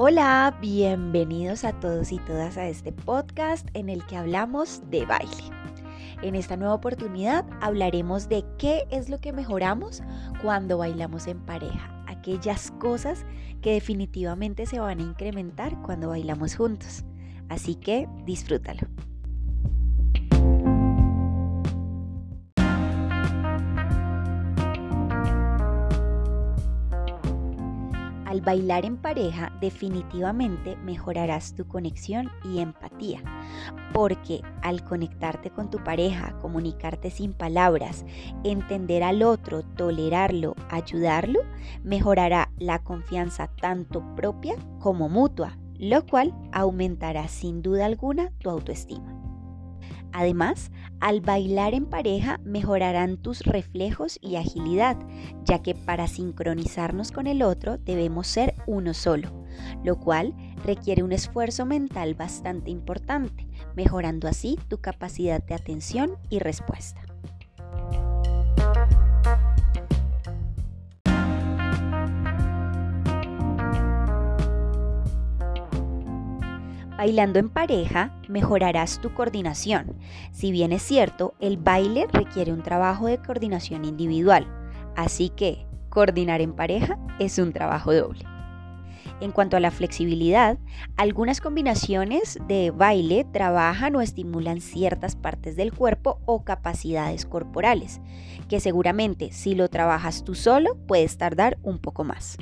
Hola, bienvenidos a todos y todas a este podcast en el que hablamos de baile. En esta nueva oportunidad hablaremos de qué es lo que mejoramos cuando bailamos en pareja, aquellas cosas que definitivamente se van a incrementar cuando bailamos juntos. Así que disfrútalo. Al bailar en pareja definitivamente mejorarás tu conexión y empatía, porque al conectarte con tu pareja, comunicarte sin palabras, entender al otro, tolerarlo, ayudarlo, mejorará la confianza tanto propia como mutua, lo cual aumentará sin duda alguna tu autoestima. Además, al bailar en pareja mejorarán tus reflejos y agilidad, ya que para sincronizarnos con el otro debemos ser uno solo, lo cual requiere un esfuerzo mental bastante importante, mejorando así tu capacidad de atención y respuesta. Bailando en pareja mejorarás tu coordinación. Si bien es cierto, el baile requiere un trabajo de coordinación individual, así que coordinar en pareja es un trabajo doble. En cuanto a la flexibilidad, algunas combinaciones de baile trabajan o estimulan ciertas partes del cuerpo o capacidades corporales, que seguramente si lo trabajas tú solo puedes tardar un poco más.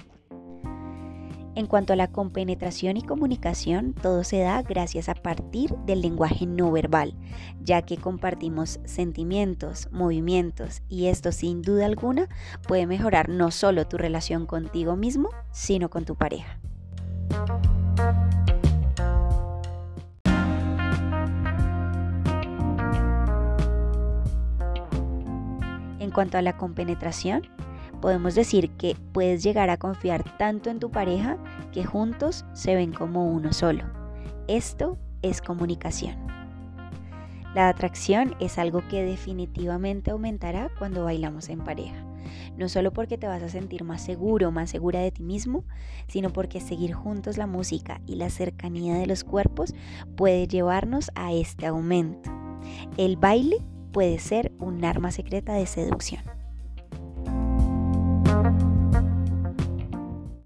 En cuanto a la compenetración y comunicación, todo se da gracias a partir del lenguaje no verbal, ya que compartimos sentimientos, movimientos y esto sin duda alguna puede mejorar no solo tu relación contigo mismo, sino con tu pareja. En cuanto a la compenetración, podemos decir que puedes llegar a confiar tanto en tu pareja que juntos se ven como uno solo. Esto es comunicación. La atracción es algo que definitivamente aumentará cuando bailamos en pareja. No solo porque te vas a sentir más seguro, más segura de ti mismo, sino porque seguir juntos la música y la cercanía de los cuerpos puede llevarnos a este aumento. El baile puede ser un arma secreta de seducción.